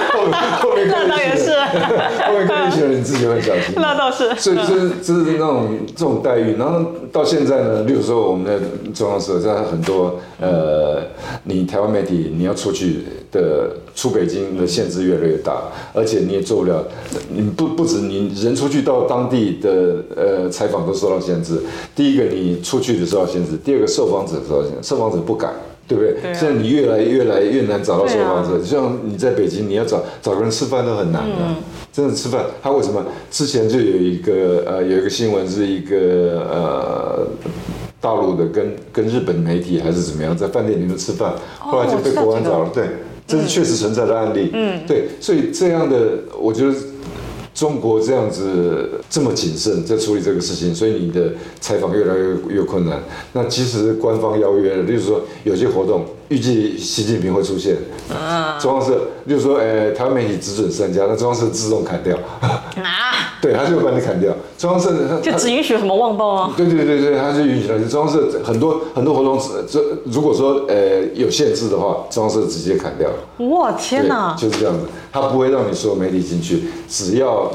后面那倒也是。后面跟一群人，你自己会小心。那倒是。所以这这是那种这种待遇，然后。到现在呢，例如说我们的中央社，在很多呃，你台湾媒体你要出去的出北京的限制越来越大，而且你也做不了，你不不止你人出去到当地的呃采访都受到限制。第一个你出去的受到限制，第二个受访者受到限制，受访者不敢。对不对？现在你越来越来越难找到受访者，像你在北京，你要找找个人吃饭都很难的，真的吃饭。他为什么？之前就有一个呃，有一个新闻是一个呃，大陆的跟跟日本媒体还是怎么样，在饭店里面吃饭，后来就被国安找了。对，这是确实存在的案例。嗯，对，所以这样的，我觉得。中国这样子这么谨慎在处理这个事情，所以你的采访越来越越困难。那其实官方邀约了，例如说有些活动预计习近平会出现，中央社，就是说，呃，台湾媒体只准三家，那中央社自动砍掉，啊，对，他就把你砍掉。中央社就只允许什么旺报啊？对对对对，他就允许了。中央社很多很多活动，这如果说呃有限制的话，中央社直接砍掉。哇，天对哪！就是这样子，他不会让你所有媒体进去，只要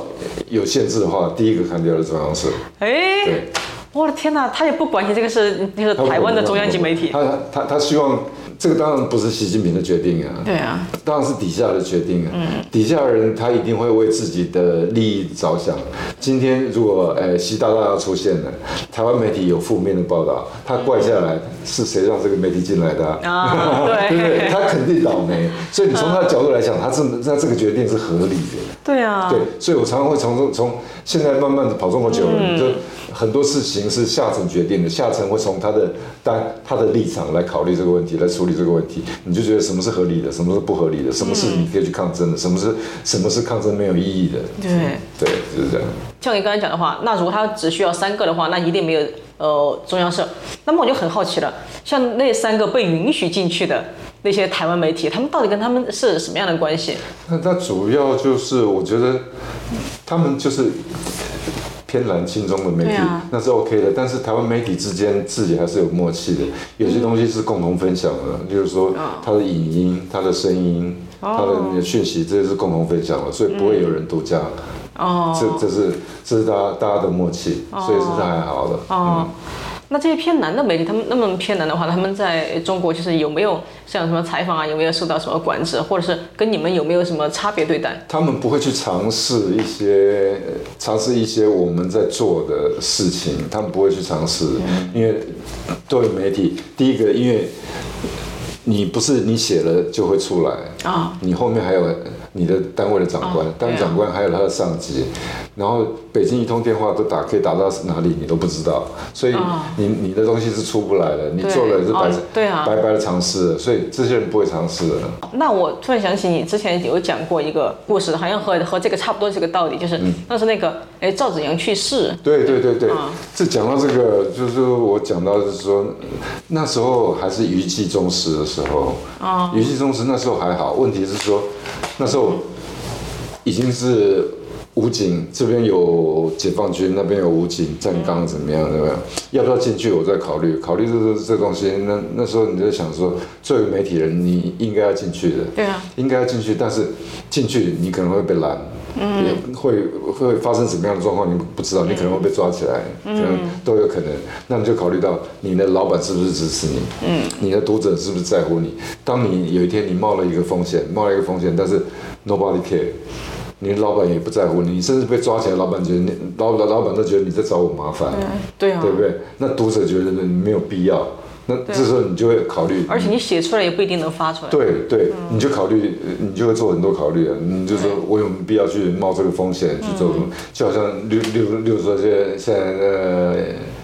有限制的话，第一个砍掉的中央社。哎，对，我的天哪，他也不管你这个是那个台湾的中央级媒体。他他他希望这个当然不是习近平的决定啊，对啊，当然是底下的决定啊。嗯底下的人他一定会为自己的利益着想。今天如果呃习大大要出现了，台湾媒体有负面的报道，他怪下来是谁让这个媒体进来的啊？啊对 对不对？他肯定倒霉。所以你从他的角度来讲，他这他这个决定是合理的。对啊，对，所以我常常会从这从现在慢慢的跑这么久了，就很多事情是下层决定的，下层会从他的单他的立场来考虑这个问题，来处理这个问题，你就觉得什么是合理的，什么是不合理的，什么是你可以去抗争的，什么是什么是抗争没有意义的，对。对，就是这样。像你刚才讲的话，那如果他只需要三个的话，那一定没有呃中央社。那么我就很好奇了，像那三个被允许进去的那些台湾媒体，他们到底跟他们是什么样的关系？那那主要就是我觉得他们就是。偏蓝亲中的媒体、啊那是 OK 的，但是台湾媒体之间自己还是有默契的，有些东西是共同分享的，例如说他的影音、他的声音、他的讯息，这些是共同分享的，所以不会有人独家。哦这这是这是大家大家的默契，所以是还好的。哦，那这些偏南的媒体，他们那么偏南的话，他们在中国就是有没有像什么采访啊，有没有受到什么管制，或者是跟你们有没有什么差别对待？他们不会去尝试一些呃尝试一些我们在做的事情，他们不会去尝试，因为作为媒体，第一个，因为你不是你写了就会出来啊，你后面还有你的单位的长官啊，单位长官还有他的上级，然后北京一通电话都打可以打到哪里你都不知道，所以啊你你的东西是出不来的，你做了也是白哦对啊。白白的尝试了，所以这些人不会尝试的。那我突然想起你之前有讲过一个故事，好像和和这个差不多这个道理，就是当时那个哎赵子阳去世，对对对对。啊，这讲到这个，就是我讲到就是说，那时候还是余悸中时的时候，啊，余悸中时那时候还好，问题是说那时候已经是武警这边有解放军，那边有武警站岗怎么样，怎么样？要不要进去？我在考虑，考虑这这这东西。那那时候你就想说，作为媒体人，你应该要进去的，对啊，应该要进去，但是进去你可能会被拦，嗯，会会发生什么样的状况你不知道，你可能会被抓起来，可能都有可能。那你就考虑到你的老板是不是支持你，嗯，你的读者是不是在乎你？当你有一天你冒了一个风险，冒了一个风险，但是 nobody care。你老板也不在乎你，你甚至被抓起来，老板觉得你老老老板都觉得你在找我麻烦，对啊对，不对？那读者觉得你没有必要，那这时候你就会考虑，而且你写出来也不一定能发出来。对对，你就考虑，你就会做很多考虑啊。你就说我有没有必要去冒这个风险去做什么？就好像例例如例如说，现在现在呃，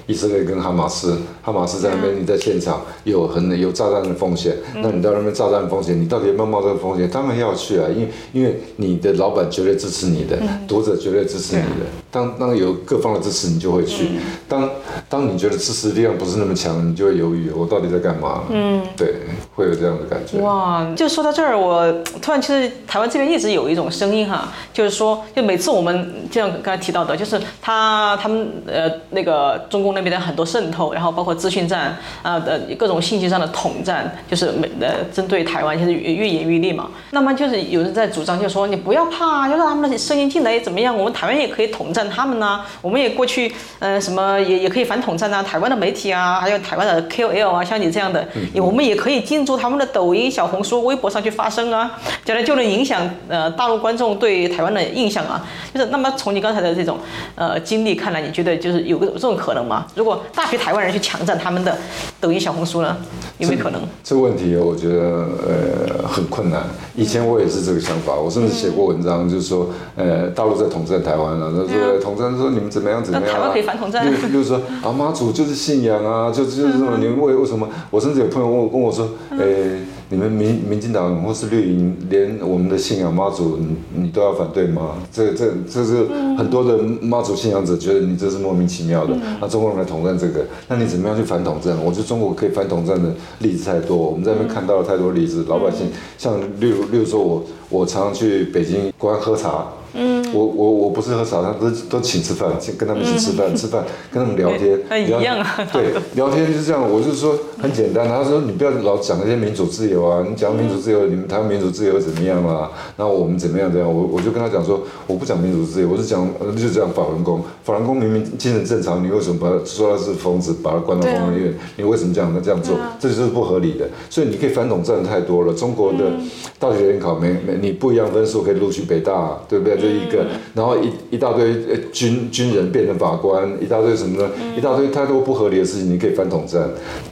以色列跟哈马斯，哈马斯在那边，你在现场有很有炸弹的风险，那你到那边炸弹风险，你到底有没有冒这个风险？当然要去啊，因为因为你的老板绝对支持你的，读者绝对支持你的。当当有各方的支持，你就会去。当当你觉得支持力量不是那么强，你就会犹豫，我到底在干嘛？嗯，对，会有这样的感觉。哇，就说到这儿，我突然其实台湾这边一直有一种声音哈，就是说，就每次我们就像刚才提到的，就是他他们呃那个中共那边的很多渗透，然后包括资讯战啊的各种信息上的统战，就是美呃针对台湾就是越演越烈嘛。那么就是有人在主张，就说你不要怕，就让他们的声音进来怎么样？我们台湾也可以统战他们呐、我们也过去呃什么也也可以反统战啊，台湾的媒体啊，还有台湾的 KOL 啊，像你这样的，我们也可以进驻他们的抖音、小红书、微博上去发声啊，将来就能影响呃大陆观众对台湾的印象啊。就是那么从你刚才的这种呃经历看来，你觉得就是有个这种可能吗？如果大批台湾人去抢占他们的抖音、小红书呢，有没有可能？这个问题我觉得呃很困难。以前我也是这个想法，我甚至写过文章，就是说呃大陆在统战台湾了，他说对？统战说你们怎么样怎么样？台湾可以反统战。就是说啊，妈祖就是信仰啊，就就是什么？你们为为什么？我甚至有朋友问问我说，诶。你们民民进党或是绿营，连我们的信仰妈祖，你你都要反对吗？这这这是很多的妈祖信仰者觉得你这是莫名其妙的。那中国人来统战这个，那你怎么样去反统战？我觉得中国可以反统战的例子太多，我们在那边看到了太多例子。老百姓像例如例如说我我常常去北京国安喝茶。嗯，我我我不是喝茶，他都都请吃饭，请跟他们一起吃饭，吃饭跟他们聊天，一样啊。对，聊天就是这样。我就是说很简单，他说你不要老讲那些民主自由啊，你讲民主自由，你们台湾民主自由怎么样啊？那我们怎么样怎样？我我就跟他讲说，我不讲民主自由，我是讲就讲法轮功。法轮功明明精神正常，你为什么把他说他是疯子，把他关到疯人院？你为什么这样他这样做？这就是不合理的。所以你可以反统战太多了。中国的大学联考没没你不一样分数可以录取北大，对不对？就一个，然后。然后一一大堆军军人变成法官，一大堆什么呢？一大堆太多不合理的事情，你可以翻统战，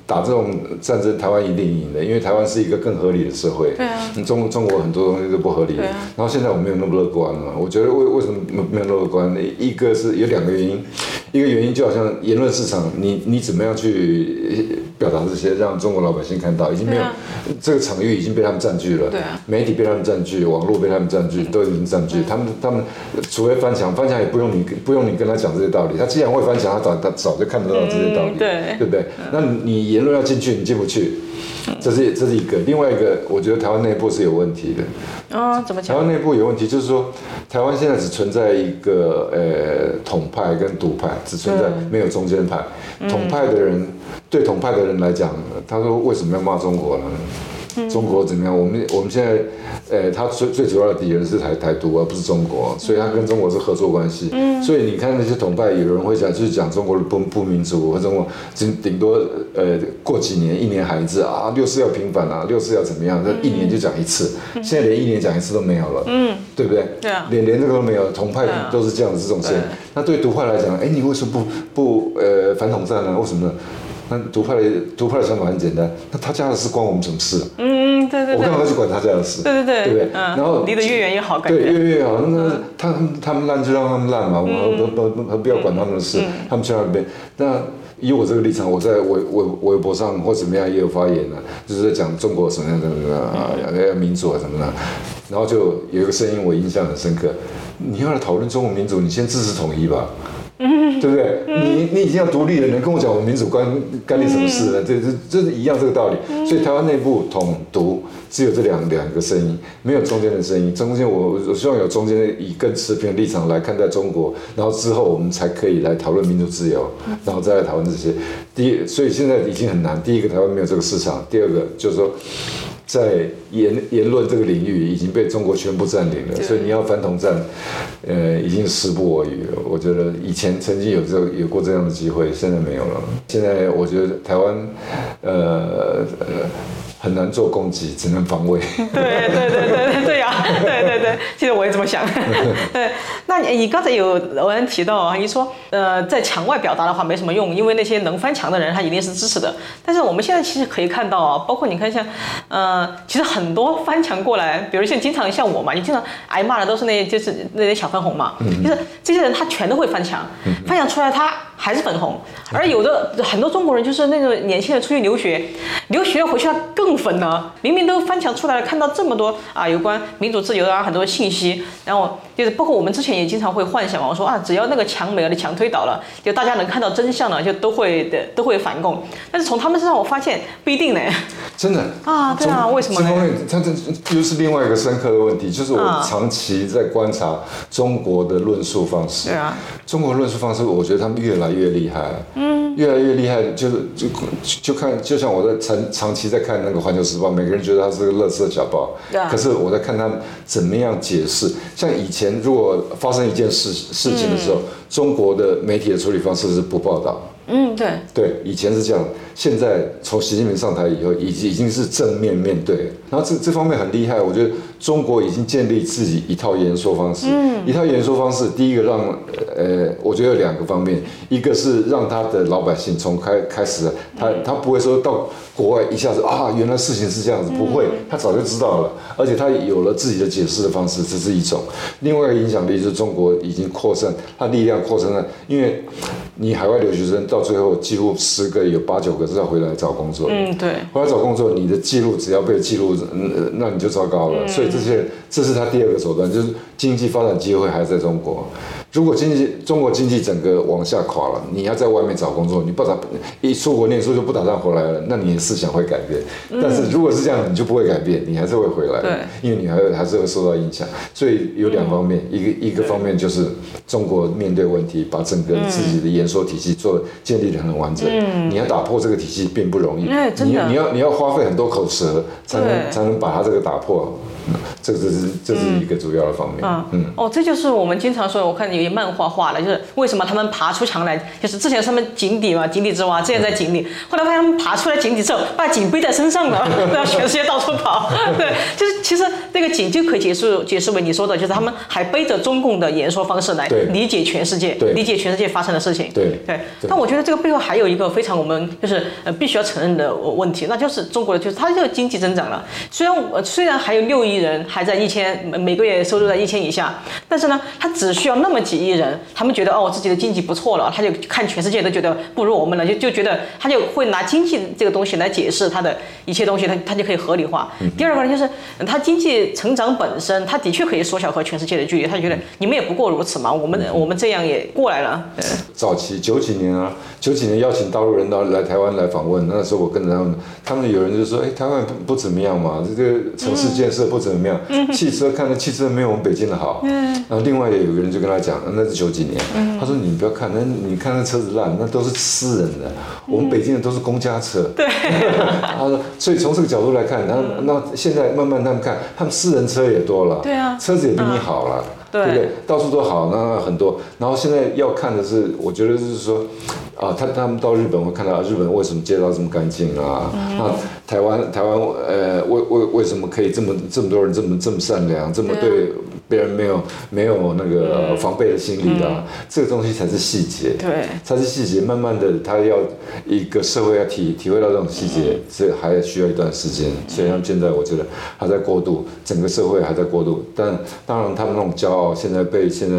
打这种战争，台湾一定赢的，因为台湾是一个更合理的社会。对啊，中中国很多东西都不合理。然后现在我没有那么乐观了。我觉得为为什么没有乐观？一个是有两个原因，一个原因就好像言论市场，你你怎么样去表达这些，让中国老百姓看到，已经没有这个场域已经被他们占据了。对啊，媒体被他们占据，网络被他们占据，都已经占据。他们他们除非翻墙，翻墙也不用你不用你跟他讲这些道理。他既然会翻墙，他早他早就看得到这些道理，对对不对？那你言论要进去，你进不去，这是这是一个。另外一个，我觉得台湾内部是有问题的。啊，怎么讲？台湾内部有问题，就是说，台湾现在只存在一个呃统派跟独派，只存在没有中间派。统派的人对统派的人来讲，他说为什么要骂中国呢？中国怎么样？我们我们现在，呃，他最最主要的敌人是台台独，而不是中国，所以他跟中国是合作关系。嗯，所以你看那些统派，有人会讲，就是讲中国的不不民主，或中国顶顶多呃过几年一年喊一次啊，六四要平反啊，六四要怎么样？那一年就讲一次，现在连一年讲一次都没有了。嗯，对不对？对啊，连连这个都没有，统派都是这样子这种声音。那对独派来讲，哎，你为什么不不呃反统战呢？为什么呢？那独派的独派的想法很简单，那他家的事关我们什么事？嗯，对对对。我干嘛去管他家的事？对对对，对不对？然后离得越远越好，对，越越好。那他他们烂就让他们烂嘛，我们何何何必要管他们的事？他们去那边。那以我这个立场，我在微微微博上或怎么样也有发言呢，就是在讲中国什么样的啊，要民主啊什么的。然后就有一个声音我印象很深刻，你要来讨论中国民主，你先支持统一吧。嗯，对不对？你你已经要独立了，你跟我讲我民主关干你什么事呢？这这这是一样这个道理。所以台湾内部统独只有这两两个声音，没有中间的声音。中间我我希望有中间以更持平的立场来看待中国，然后之后我们才可以来讨论民主自由，然后再来讨论这些。第一，所以现在已经很难。第一个，台湾没有这个市场；第二个，就是说。在言言论这个领域已经被中国全部占领了，所以你要反统战，呃，已经时不我与了。我觉得以前曾经有这有过这样的机会，现在没有了。现在我觉得台湾，呃呃。很难做攻击，只能防卫。对对对对对对呀，对对 对，其实我也这么想。对，那你刚才有人提到啊，你说呃，在墙外表达的话没什么用，因为那些能翻墙的人他一定是支持的。但是我们现在其实可以看到啊，包括你看像呃，其实很多翻墙过来，比如像经常像我嘛，你经常挨骂的都是那些就是那些小分红嘛，就是这些人他全都会翻墙，翻墙出来他。还是粉红，而有的很多中国人就是那个年轻人出去留学，留学回去他更粉了。明明都翻墙出来了，看到这么多啊有关民主自由啊很多信息，然后就是包括我们之前也经常会幻想嘛，我说啊只要那个墙没了，墙推倒了，就大家能看到真相了，就都会的都会反共。但是从他们身上我发现不一定呢。真的啊？对啊，为什么？这方面他这又是另外一个深刻的问题，就是我长期在观察中国的论述方式。对啊，中国论述方式，我觉得他们越来越厉害。嗯，越来越厉害，就是就就看，就像我在长长期在看那个《环球时报》，每个人觉得它是个乐色小报。对可是我在看他怎么样解释。像以前如果发生一件事事情的时候，中国的媒体的处理方式是不报道。嗯，对。对，以前是这样。现在从习近平上台以后，已经已经是正面面对，然后这这方面很厉害，我觉得中国已经建立自己一套演说方式，嗯。一套演说方式，第一个让呃，我觉得有两个方面，一个是让他的老百姓从开开始，他他不会说到国外一下子啊，原来事情是这样子，不会，他早就知道了，而且他有了自己的解释的方式，这是一种。另外一个影响力就是中国已经扩散，他力量扩散了，因为你海外留学生到最后几乎十个有八九个是要回来找工作，嗯，对，回来找工作，你的记录只要被记录，嗯，那你就糟糕了。所以这些这是他第二个手段，就是经济发展机会还在中国。如果经济中国经济整个往下垮了，你要在外面找工作，你不打一出国念书就不打算回来了，那你的思想会改变。但是如果是这样，你就不会改变，你还是会回来，因为你还还是会受到影响。所以有两方面，一个一个方面就是中国面对问题，把整个自己的演说体系做建立的很完整。嗯，你要打破这个体系并不容易，你你要你要花费很多口舌才能才能把它这个打破。这个这是这是一个主要的方面。嗯嗯哦，这就是我们经常说，我看有些漫画画了，就是为什么他们爬出墙来，就是之前他们井底嘛，井底之蛙，之前在井里，后来发现他们爬出来井底之后，把井背在身上了，在全世界到处跑。对，就是其实那个井就可以解释解释为你说的，就是他们还背着中共的言说方式来理解全世界，理解全世界发生的事情。对对。但我觉得这个背后还有一个非常我们就是呃必须要承认的问题，那就是中国的就是它这个经济增长了，虽然虽然还有六亿。亿人还在一千每每个月收入在一千以下，但是呢，他只需要那么几亿人，他们觉得哦自己的经济不错了，他就看全世界都觉得不如我们了，就就觉得他就会拿经济这个东西来解释他的一切东西，他他就可以合理化。第二个呢，就是他经济成长本身，他的确可以缩小和全世界的距离，他就觉得你们也不过如此嘛，我们我们这样也过来了。早期九几年啊，九几年邀请大陆人到来台湾来访问，那时候我跟着他们，他们有人就说，哎，台湾不不怎么样嘛，这个城市建设不。怎么样？汽车看那汽车没有我们北京的好。然后另外有个人就跟他讲，那是九几年。他说你不要看，那你看那车子烂，那都是私人的。我们北京的都是公家车。对。他说，所以从这个角度来看，然后那现在慢慢他们看，他们私人车也多了。对啊。车子也比你好了。对不对？到处都好，那很多。然后现在要看的是，我觉得就是说，啊，他他们到日本会看到日本为什么街道这么干净啊？那台湾台湾呃，为为为什么可以这么这么多人这么这么善良，这么对？别人没有没有那个防备的心理啊，这个东西才是细节，对，才是细节。慢慢的，他要一个社会要体体会到这种细节，这还需要一段时间。所以，他们现在我觉得还在过渡，整个社会还在过渡。但当然，他们那种骄傲，现在被现在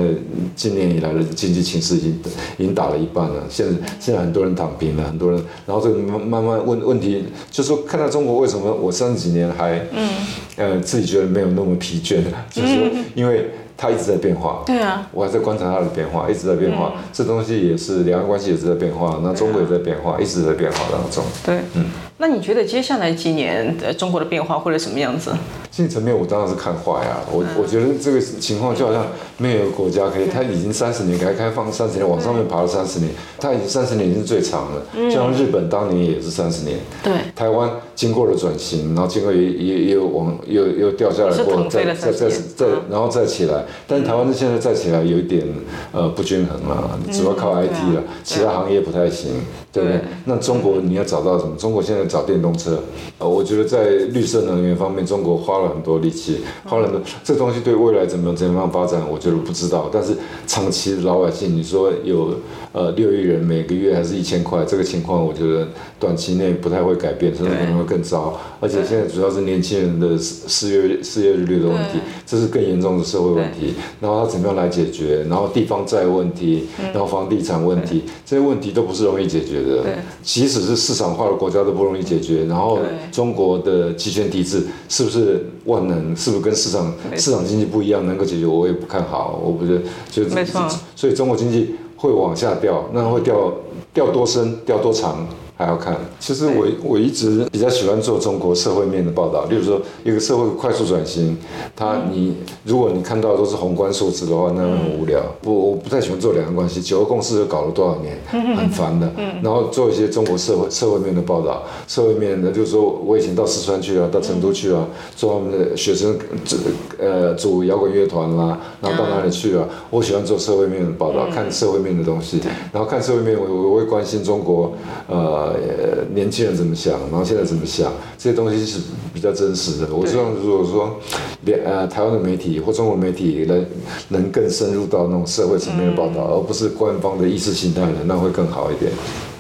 今年以来的经济形势已经已经打了一半了。现在现在很多人躺平了，很多人，然后这个慢慢慢问问题，就说看到中国为什么我三十几年还嗯呃自己觉得没有那么疲倦，就是说。因为它一直在变化，对啊，我还在观察它的变化，一直在变化。这东西也是两岸关系也是在变化，那中国也在变化，一直在变化当中。对，嗯。那你觉得接下来几年的中国的变化会是什么样子？经济层面，我当然是看坏呀。我我觉得这个情况就好像没有国家可以，它已经三十年改革开放三十年，往上面爬了三十年，它已经三十年已经是最长了。就像日本当年也是三十年。对。台湾经过了转型，然后经过也也也有往又又掉下来过，再再再再然后再起来。但是台湾现在再起来有一点呃不均衡了，主要靠 IT 了，其他行业不太行，对不对？那中国你要找到什么？中国现在。找电动车，呃，我觉得在绿色能源方面，中国花了很多力气，花了很多。这东西对未来怎么怎么样发展，我觉得不知道。但是长期老百姓，你说有呃六亿人每个月还是一千块，这个情况，我觉得短期内不太会改变，甚至可能会更糟。而且现在主要是年轻人的失失业失业率的问题，这是更严重的社会问题。然后他怎么样来解决？然后地方债问题，然后房地产问题，这些问题都不是容易解决的。即使是市场化的国家都不容易。解决，然后中国的集权体制是不是万能？是不是跟市场市场经济不一样？能够解决，我也不看好。我不觉得，就没错。所以中国经济会往下掉，那会掉掉多深？掉多长？还要看，其实我我一直比较喜欢做中国社会面的报道，例如说一个社会快速转型，它你如果你看到都是宏观数字的话，那很无聊。不，我不太喜欢做两岸关系，九二共识搞了多少年，很烦的。然后做一些中国社会社会面的报道，社会面的，就是说我以前到四川去啊，到成都去啊，做他们的学生组呃组摇滚乐团啦，然后到哪里去啊？我喜欢做社会面的报道，看社会面的东西，然后看社会面，我我会关心中国呃。呃年轻人怎么想，然后现在怎么想，这些东西是比较真实的。我希望如果说连呃台湾的媒体或中国媒体能能更深入到那种社会层面的报道，而不是官方的意识形态的，那会更好一点。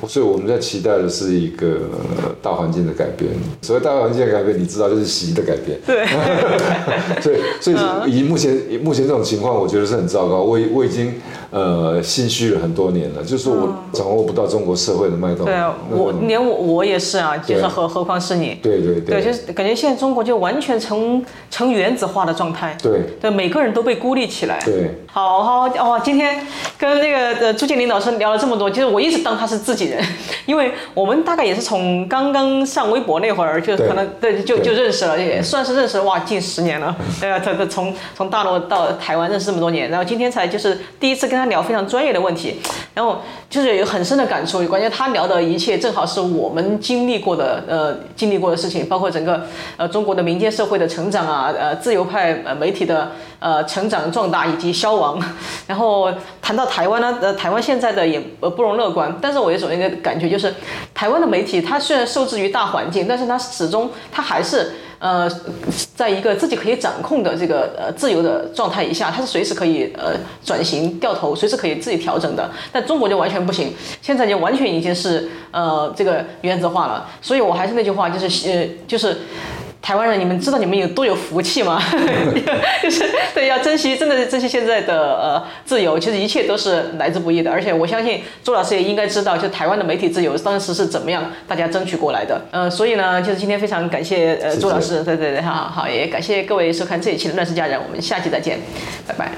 所以我们在期待的是一个呃大环境的改变。所谓大环境的改变，你知道就是习的改变。对，所以所以以目前以目前这种情况，我觉得是很糟糕。我已我已经呃心虚了很多年了，就是我掌握不到中国社会的脉动。对啊，我连我我也是啊，就是何何况是你。对对对，就是感觉现在中国就完全成成原子化的状态。对对，每个人都被孤立起来。对，好好哦，今天跟那个呃朱建林老师聊了这么多，其实我一直当他是自己人。因为我们大概也是从刚刚上微博那会儿，就可能对就就认识了，也算是认识了哇，近十年了。对啊，他他从从大陆到台湾认识这么多年，然后今天才就是第一次跟他聊非常专业的问题，然后就是有很深的感触。关键他聊的一切正好是我们经历过的呃经历过的事情，包括整个呃中国的民间社会的成长啊，呃自由派呃媒体的。呃，成长壮大以及消亡，然后谈到台湾呢，呃，台湾现在的也呃不容乐观。但是我有种一个感觉，就是台湾的媒体，它虽然受制于大环境，但是它始终它还是呃，在一个自己可以掌控的这个呃自由的状态以下，它是随时可以呃转型掉头，随时可以自己调整的。但中国就完全不行，现在就完全已经是呃这个原则化了。所以我还是那句话，就是呃就是。台湾人，你们知道你们有多有福气吗？就是对，要珍惜，真的是珍惜现在的呃自由。其实一切都是来之不易的，而且我相信朱老师也应该知道，就台湾的媒体自由当时是怎么样大家争取过来的。呃，所以呢，就是今天非常感谢呃朱老师，对对对，好好也感谢各位收看这一期的《乱世佳人》，我们下期再见，拜拜。